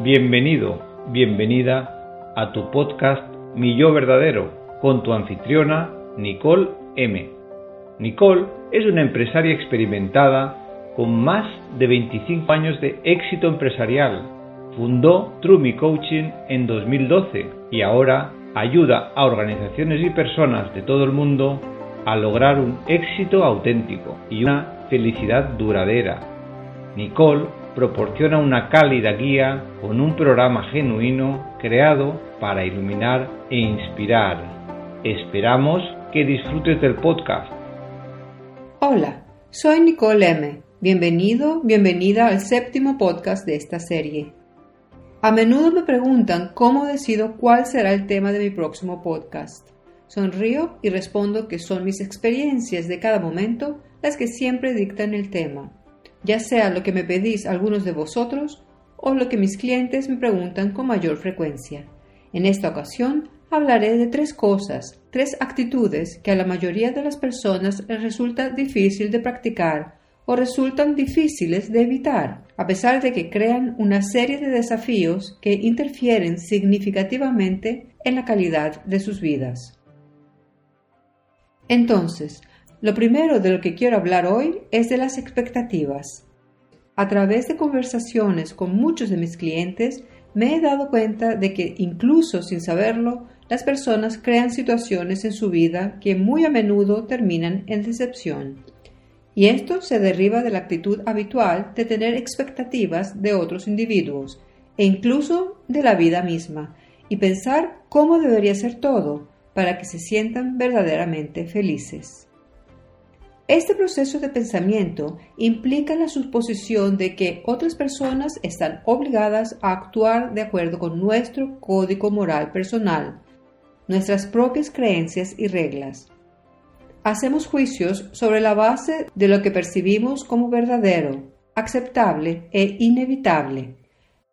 Bienvenido, bienvenida a tu podcast Mi Yo Verdadero con tu anfitriona Nicole M. Nicole es una empresaria experimentada con más de 25 años de éxito empresarial. Fundó True Coaching en 2012 y ahora ayuda a organizaciones y personas de todo el mundo a lograr un éxito auténtico y una felicidad duradera. Nicole proporciona una cálida guía con un programa genuino creado para iluminar e inspirar. Esperamos que disfrutes del podcast. Hola, soy Nicole M. Bienvenido, bienvenida al séptimo podcast de esta serie. A menudo me preguntan cómo decido cuál será el tema de mi próximo podcast. Sonrío y respondo que son mis experiencias de cada momento las que siempre dictan el tema ya sea lo que me pedís algunos de vosotros o lo que mis clientes me preguntan con mayor frecuencia. En esta ocasión hablaré de tres cosas, tres actitudes que a la mayoría de las personas les resulta difícil de practicar o resultan difíciles de evitar, a pesar de que crean una serie de desafíos que interfieren significativamente en la calidad de sus vidas. Entonces, lo primero de lo que quiero hablar hoy es de las expectativas. A través de conversaciones con muchos de mis clientes, me he dado cuenta de que incluso sin saberlo, las personas crean situaciones en su vida que muy a menudo terminan en decepción. Y esto se deriva de la actitud habitual de tener expectativas de otros individuos e incluso de la vida misma, y pensar cómo debería ser todo para que se sientan verdaderamente felices. Este proceso de pensamiento implica la suposición de que otras personas están obligadas a actuar de acuerdo con nuestro código moral personal, nuestras propias creencias y reglas. Hacemos juicios sobre la base de lo que percibimos como verdadero, aceptable e inevitable.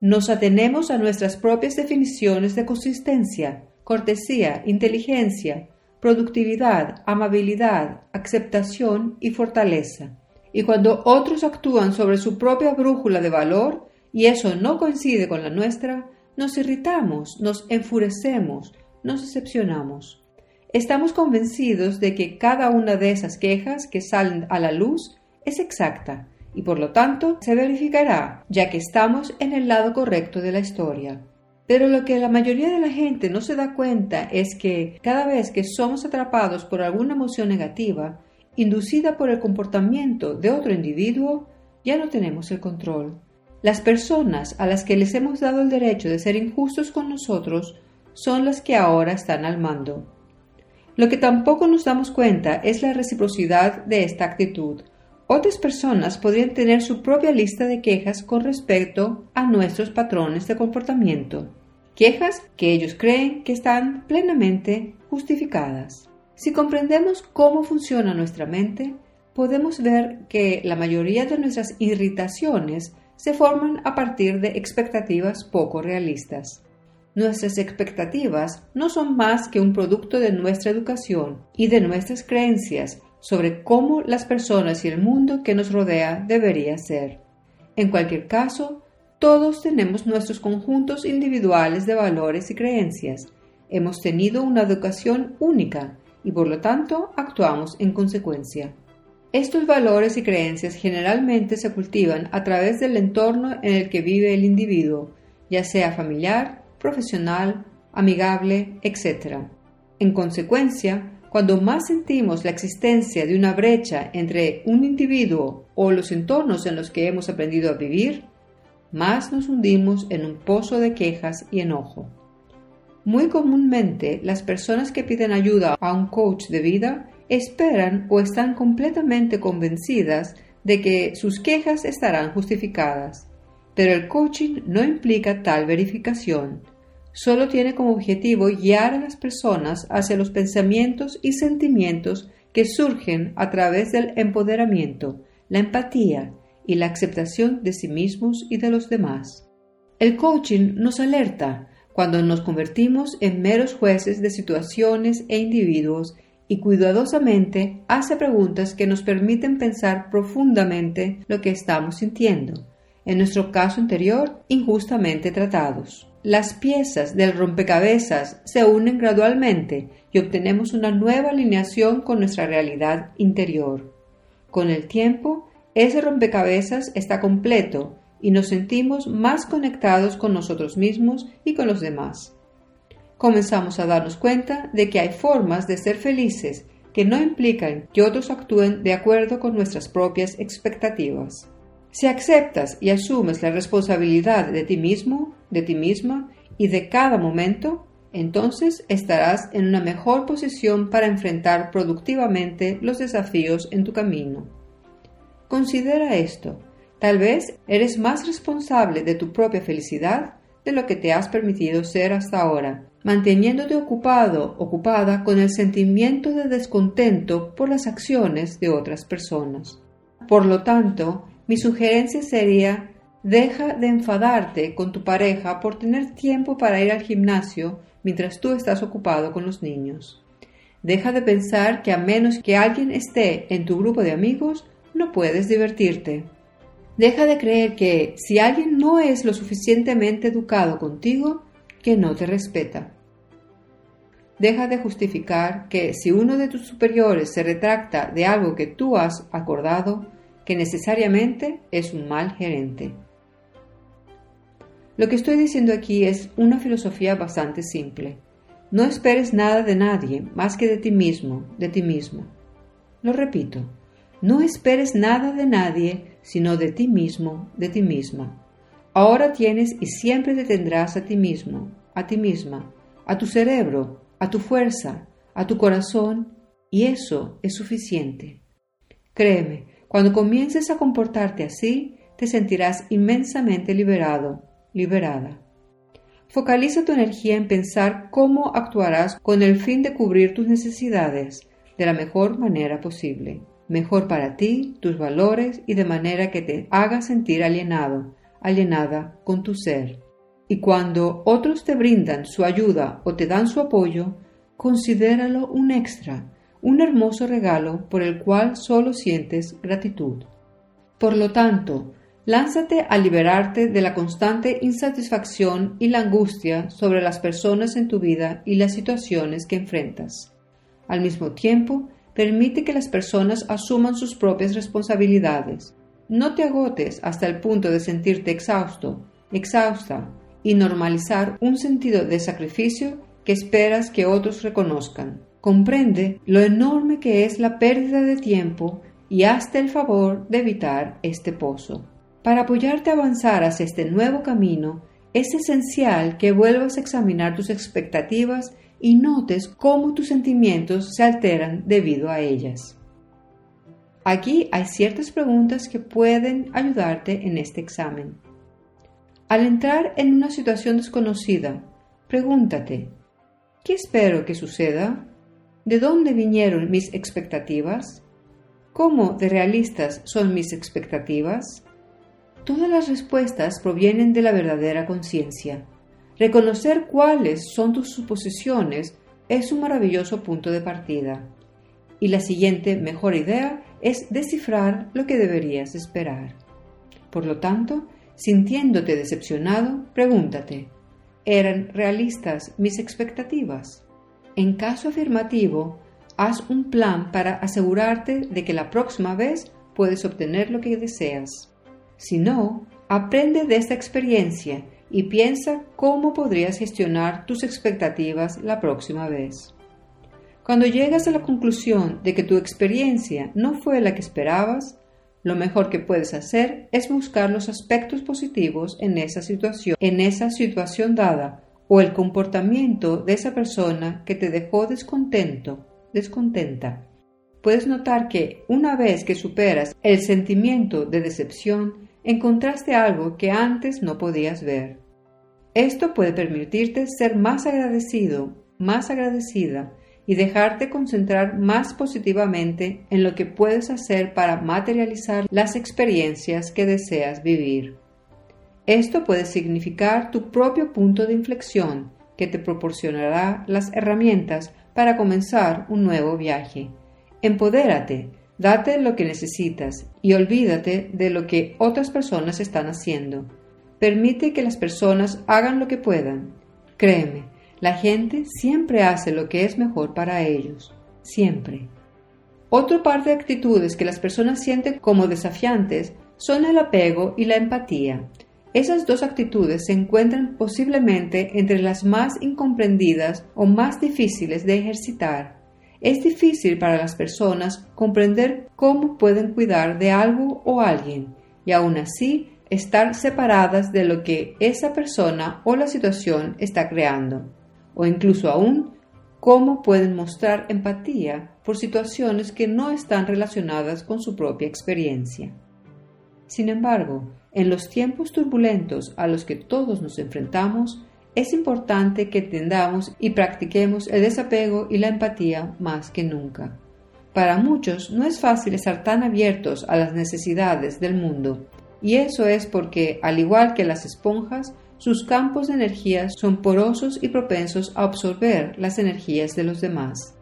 Nos atenemos a nuestras propias definiciones de consistencia, cortesía, inteligencia, productividad, amabilidad, aceptación y fortaleza. Y cuando otros actúan sobre su propia brújula de valor y eso no coincide con la nuestra, nos irritamos, nos enfurecemos, nos decepcionamos. Estamos convencidos de que cada una de esas quejas que salen a la luz es exacta y por lo tanto se verificará, ya que estamos en el lado correcto de la historia. Pero lo que la mayoría de la gente no se da cuenta es que cada vez que somos atrapados por alguna emoción negativa, inducida por el comportamiento de otro individuo, ya no tenemos el control. Las personas a las que les hemos dado el derecho de ser injustos con nosotros son las que ahora están al mando. Lo que tampoco nos damos cuenta es la reciprocidad de esta actitud. Otras personas podrían tener su propia lista de quejas con respecto a nuestros patrones de comportamiento, quejas que ellos creen que están plenamente justificadas. Si comprendemos cómo funciona nuestra mente, podemos ver que la mayoría de nuestras irritaciones se forman a partir de expectativas poco realistas. Nuestras expectativas no son más que un producto de nuestra educación y de nuestras creencias sobre cómo las personas y el mundo que nos rodea debería ser. En cualquier caso, todos tenemos nuestros conjuntos individuales de valores y creencias. Hemos tenido una educación única y por lo tanto actuamos en consecuencia. Estos valores y creencias generalmente se cultivan a través del entorno en el que vive el individuo, ya sea familiar, profesional, amigable, etc. En consecuencia, cuando más sentimos la existencia de una brecha entre un individuo o los entornos en los que hemos aprendido a vivir, más nos hundimos en un pozo de quejas y enojo. Muy comúnmente las personas que piden ayuda a un coach de vida esperan o están completamente convencidas de que sus quejas estarán justificadas, pero el coaching no implica tal verificación solo tiene como objetivo guiar a las personas hacia los pensamientos y sentimientos que surgen a través del empoderamiento, la empatía y la aceptación de sí mismos y de los demás. El coaching nos alerta cuando nos convertimos en meros jueces de situaciones e individuos y cuidadosamente hace preguntas que nos permiten pensar profundamente lo que estamos sintiendo en nuestro caso anterior, injustamente tratados. Las piezas del rompecabezas se unen gradualmente y obtenemos una nueva alineación con nuestra realidad interior. Con el tiempo, ese rompecabezas está completo y nos sentimos más conectados con nosotros mismos y con los demás. Comenzamos a darnos cuenta de que hay formas de ser felices que no implican que otros actúen de acuerdo con nuestras propias expectativas. Si aceptas y asumes la responsabilidad de ti mismo, de ti misma y de cada momento, entonces estarás en una mejor posición para enfrentar productivamente los desafíos en tu camino. Considera esto. Tal vez eres más responsable de tu propia felicidad de lo que te has permitido ser hasta ahora, manteniéndote ocupado, ocupada con el sentimiento de descontento por las acciones de otras personas. Por lo tanto, mi sugerencia sería deja de enfadarte con tu pareja por tener tiempo para ir al gimnasio mientras tú estás ocupado con los niños. Deja de pensar que a menos que alguien esté en tu grupo de amigos, no puedes divertirte. Deja de creer que si alguien no es lo suficientemente educado contigo, que no te respeta. Deja de justificar que si uno de tus superiores se retracta de algo que tú has acordado, que necesariamente es un mal gerente. Lo que estoy diciendo aquí es una filosofía bastante simple. No esperes nada de nadie más que de ti mismo, de ti mismo. Lo repito, no esperes nada de nadie sino de ti mismo, de ti misma. Ahora tienes y siempre te tendrás a ti mismo, a ti misma, a tu cerebro, a tu fuerza, a tu corazón, y eso es suficiente. Créeme, cuando comiences a comportarte así, te sentirás inmensamente liberado, liberada. Focaliza tu energía en pensar cómo actuarás con el fin de cubrir tus necesidades de la mejor manera posible, mejor para ti, tus valores y de manera que te haga sentir alienado, alienada con tu ser. Y cuando otros te brindan su ayuda o te dan su apoyo, considéralo un extra, un hermoso regalo por el cual solo sientes gratitud. Por lo tanto, lánzate a liberarte de la constante insatisfacción y la angustia sobre las personas en tu vida y las situaciones que enfrentas. Al mismo tiempo, permite que las personas asuman sus propias responsabilidades. No te agotes hasta el punto de sentirte exhausto, exhausta, y normalizar un sentido de sacrificio que esperas que otros reconozcan. Comprende lo enorme que es la pérdida de tiempo y hazte el favor de evitar este pozo. Para apoyarte a avanzar hacia este nuevo camino, es esencial que vuelvas a examinar tus expectativas y notes cómo tus sentimientos se alteran debido a ellas. Aquí hay ciertas preguntas que pueden ayudarte en este examen. Al entrar en una situación desconocida, pregúntate, ¿qué espero que suceda? ¿De dónde vinieron mis expectativas? ¿Cómo de realistas son mis expectativas? Todas las respuestas provienen de la verdadera conciencia. Reconocer cuáles son tus suposiciones es un maravilloso punto de partida. Y la siguiente mejor idea es descifrar lo que deberías esperar. Por lo tanto, sintiéndote decepcionado, pregúntate, ¿eran realistas mis expectativas? En caso afirmativo, haz un plan para asegurarte de que la próxima vez puedes obtener lo que deseas. Si no, aprende de esta experiencia y piensa cómo podrías gestionar tus expectativas la próxima vez. Cuando llegas a la conclusión de que tu experiencia no fue la que esperabas, lo mejor que puedes hacer es buscar los aspectos positivos en esa situación, en esa situación dada o el comportamiento de esa persona que te dejó descontento, descontenta. Puedes notar que una vez que superas el sentimiento de decepción, encontraste algo que antes no podías ver. Esto puede permitirte ser más agradecido, más agradecida y dejarte concentrar más positivamente en lo que puedes hacer para materializar las experiencias que deseas vivir. Esto puede significar tu propio punto de inflexión que te proporcionará las herramientas para comenzar un nuevo viaje. Empodérate, Date lo que necesitas y olvídate de lo que otras personas están haciendo. Permite que las personas hagan lo que puedan. Créeme, la gente siempre hace lo que es mejor para ellos. Siempre. Otro par de actitudes que las personas sienten como desafiantes son el apego y la empatía. Esas dos actitudes se encuentran posiblemente entre las más incomprendidas o más difíciles de ejercitar. Es difícil para las personas comprender cómo pueden cuidar de algo o alguien y aún así estar separadas de lo que esa persona o la situación está creando, o incluso aún cómo pueden mostrar empatía por situaciones que no están relacionadas con su propia experiencia. Sin embargo, en los tiempos turbulentos a los que todos nos enfrentamos, es importante que tendamos y practiquemos el desapego y la empatía más que nunca. Para muchos no es fácil estar tan abiertos a las necesidades del mundo, y eso es porque, al igual que las esponjas, sus campos de energía son porosos y propensos a absorber las energías de los demás.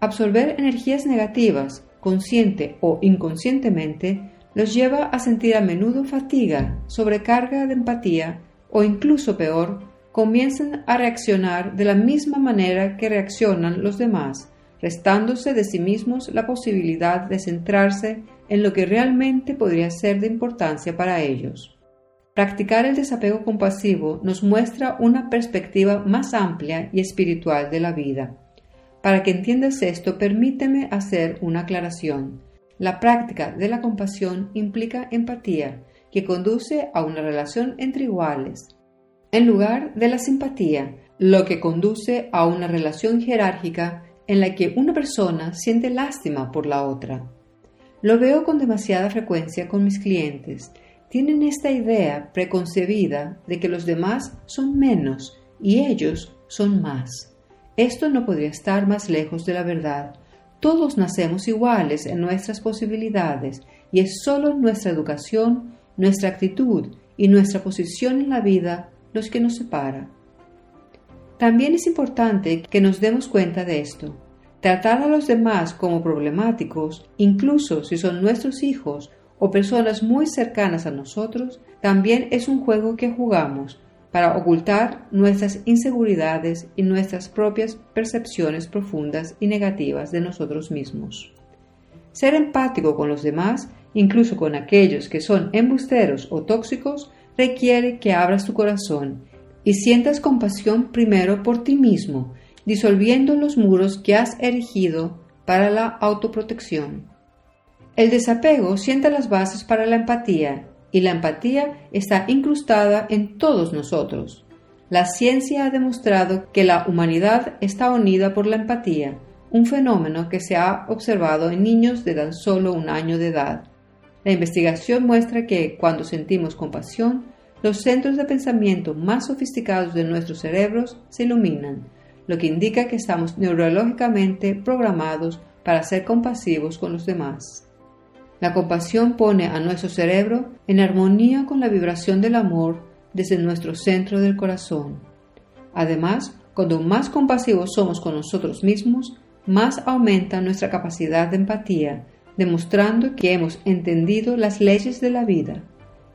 Absorber energías negativas, consciente o inconscientemente, los lleva a sentir a menudo fatiga, sobrecarga de empatía o incluso peor, comienzan a reaccionar de la misma manera que reaccionan los demás, restándose de sí mismos la posibilidad de centrarse en lo que realmente podría ser de importancia para ellos. Practicar el desapego compasivo nos muestra una perspectiva más amplia y espiritual de la vida. Para que entiendas esto, permíteme hacer una aclaración. La práctica de la compasión implica empatía, que conduce a una relación entre iguales, en lugar de la simpatía, lo que conduce a una relación jerárquica en la que una persona siente lástima por la otra. Lo veo con demasiada frecuencia con mis clientes. Tienen esta idea preconcebida de que los demás son menos y ellos son más. Esto no podría estar más lejos de la verdad. Todos nacemos iguales en nuestras posibilidades y es solo nuestra educación, nuestra actitud y nuestra posición en la vida los que nos separa. También es importante que nos demos cuenta de esto. Tratar a los demás como problemáticos, incluso si son nuestros hijos o personas muy cercanas a nosotros, también es un juego que jugamos para ocultar nuestras inseguridades y nuestras propias percepciones profundas y negativas de nosotros mismos. Ser empático con los demás, incluso con aquellos que son embusteros o tóxicos, requiere que abras tu corazón y sientas compasión primero por ti mismo disolviendo los muros que has erigido para la autoprotección. El desapego sienta las bases para la empatía y la empatía está incrustada en todos nosotros. La ciencia ha demostrado que la humanidad está unida por la empatía, un fenómeno que se ha observado en niños de tan solo un año de edad. La investigación muestra que cuando sentimos compasión, los centros de pensamiento más sofisticados de nuestros cerebros se iluminan, lo que indica que estamos neurológicamente programados para ser compasivos con los demás. La compasión pone a nuestro cerebro en armonía con la vibración del amor desde nuestro centro del corazón. Además, cuando más compasivos somos con nosotros mismos, más aumenta nuestra capacidad de empatía, demostrando que hemos entendido las leyes de la vida.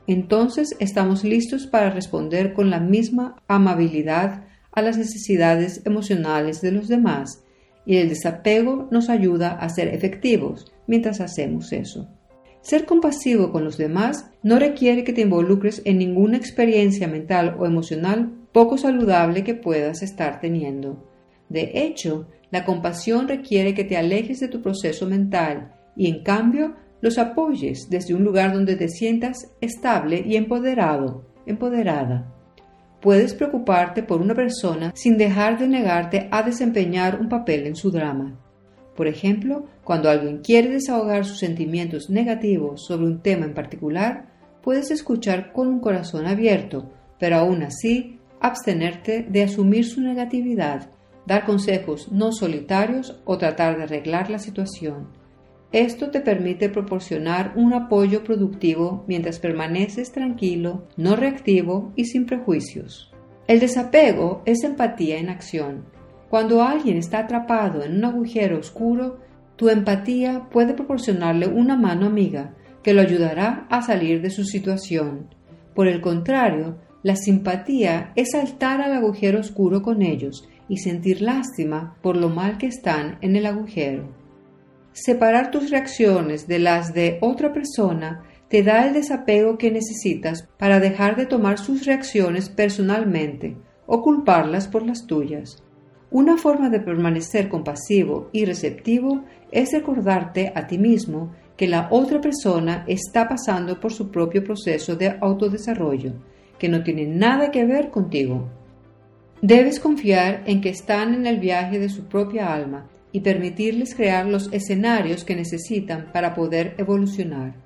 Entonces estamos listos para responder con la misma amabilidad a las necesidades emocionales de los demás y el desapego nos ayuda a ser efectivos mientras hacemos eso. Ser compasivo con los demás no requiere que te involucres en ninguna experiencia mental o emocional poco saludable que puedas estar teniendo. De hecho, la compasión requiere que te alejes de tu proceso mental y en cambio los apoyes desde un lugar donde te sientas estable y empoderado, empoderada puedes preocuparte por una persona sin dejar de negarte a desempeñar un papel en su drama. Por ejemplo, cuando alguien quiere desahogar sus sentimientos negativos sobre un tema en particular, puedes escuchar con un corazón abierto, pero aún así abstenerte de asumir su negatividad, dar consejos no solitarios o tratar de arreglar la situación. Esto te permite proporcionar un apoyo productivo mientras permaneces tranquilo, no reactivo y sin prejuicios. El desapego es empatía en acción. Cuando alguien está atrapado en un agujero oscuro, Tu empatía puede proporcionarle una mano amiga que lo ayudará a salir de su situación. Por el contrario, la simpatía es saltar al agujero oscuro con ellos y sentir lástima por lo mal que están en el agujero. Separar tus reacciones de las de otra persona te da el desapego que necesitas para dejar de tomar sus reacciones personalmente o culparlas por las tuyas. Una forma de permanecer compasivo y receptivo es recordarte a ti mismo que la otra persona está pasando por su propio proceso de autodesarrollo, que no tiene nada que ver contigo. Debes confiar en que están en el viaje de su propia alma y permitirles crear los escenarios que necesitan para poder evolucionar.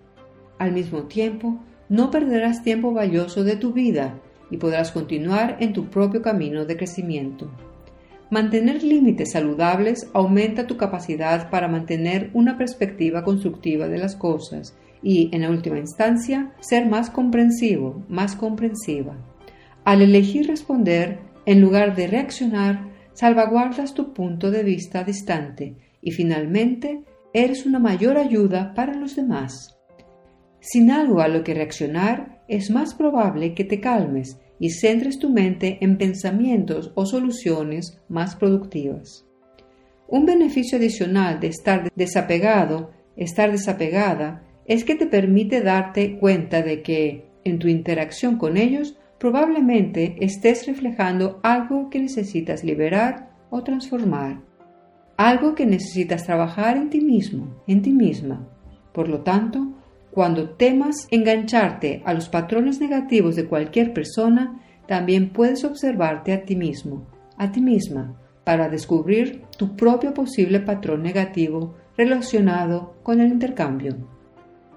Al mismo tiempo, no perderás tiempo valioso de tu vida y podrás continuar en tu propio camino de crecimiento. Mantener límites saludables aumenta tu capacidad para mantener una perspectiva constructiva de las cosas y, en última instancia, ser más comprensivo, más comprensiva. Al elegir responder, en lugar de reaccionar, salvaguardas tu punto de vista distante y finalmente eres una mayor ayuda para los demás. Sin algo a lo que reaccionar, es más probable que te calmes y centres tu mente en pensamientos o soluciones más productivas. Un beneficio adicional de estar desapegado, estar desapegada, es que te permite darte cuenta de que, en tu interacción con ellos, probablemente estés reflejando algo que necesitas liberar o transformar, algo que necesitas trabajar en ti mismo, en ti misma. Por lo tanto, cuando temas engancharte a los patrones negativos de cualquier persona, también puedes observarte a ti mismo, a ti misma, para descubrir tu propio posible patrón negativo relacionado con el intercambio.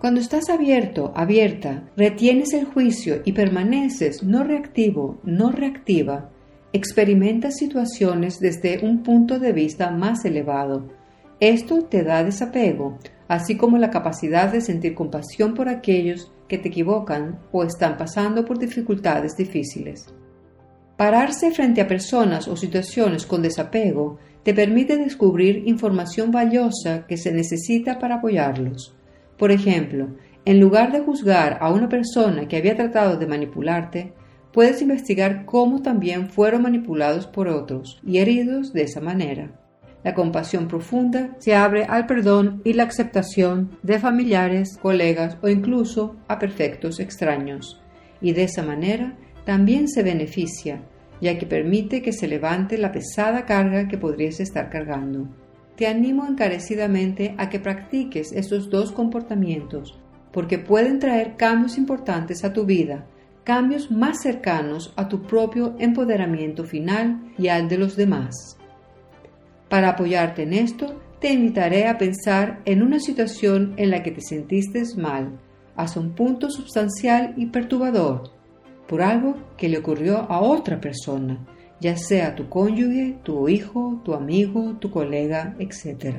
Cuando estás abierto, abierta, retienes el juicio y permaneces no reactivo, no reactiva, experimentas situaciones desde un punto de vista más elevado. Esto te da desapego, así como la capacidad de sentir compasión por aquellos que te equivocan o están pasando por dificultades difíciles. Pararse frente a personas o situaciones con desapego te permite descubrir información valiosa que se necesita para apoyarlos. Por ejemplo, en lugar de juzgar a una persona que había tratado de manipularte, puedes investigar cómo también fueron manipulados por otros y heridos de esa manera. La compasión profunda se abre al perdón y la aceptación de familiares, colegas o incluso a perfectos extraños. Y de esa manera también se beneficia, ya que permite que se levante la pesada carga que podrías estar cargando. Te animo encarecidamente a que practiques estos dos comportamientos, porque pueden traer cambios importantes a tu vida, cambios más cercanos a tu propio empoderamiento final y al de los demás. Para apoyarte en esto, te invitaré a pensar en una situación en la que te sentiste mal, hasta un punto sustancial y perturbador, por algo que le ocurrió a otra persona, ya sea tu cónyuge, tu hijo, tu amigo, tu colega, etc.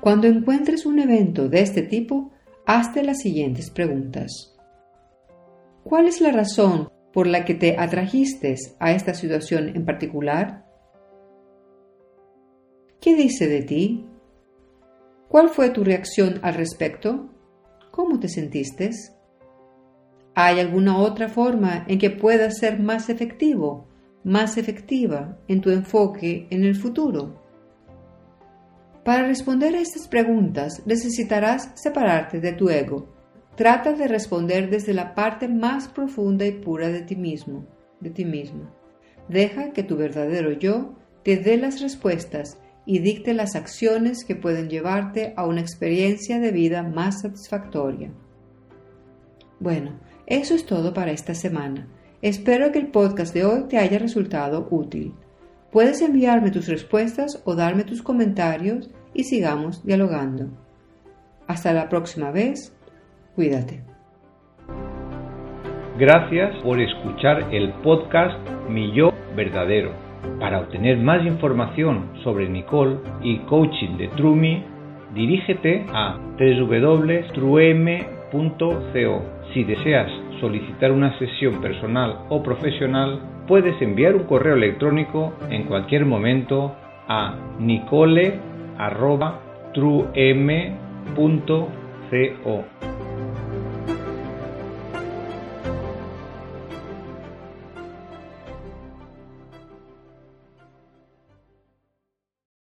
Cuando encuentres un evento de este tipo, hazte las siguientes preguntas. ¿Cuál es la razón por la que te atrajiste a esta situación en particular? ¿Qué dice de ti? ¿Cuál fue tu reacción al respecto? ¿Cómo te sentiste? ¿Hay alguna otra forma en que puedas ser más efectivo, más efectiva en tu enfoque en el futuro? Para responder a estas preguntas necesitarás separarte de tu ego. Trata de responder desde la parte más profunda y pura de ti mismo, de ti misma. Deja que tu verdadero yo te dé las respuestas y dicte las acciones que pueden llevarte a una experiencia de vida más satisfactoria. Bueno, eso es todo para esta semana. Espero que el podcast de hoy te haya resultado útil. Puedes enviarme tus respuestas o darme tus comentarios y sigamos dialogando. Hasta la próxima vez, cuídate. Gracias por escuchar el podcast Mi Yo Verdadero para obtener más información sobre Nicole y coaching de Trumi, dirígete a www.truem.co. Si deseas solicitar una sesión personal o profesional, puedes enviar un correo electrónico en cualquier momento a nicole.trueme.co. truem.co.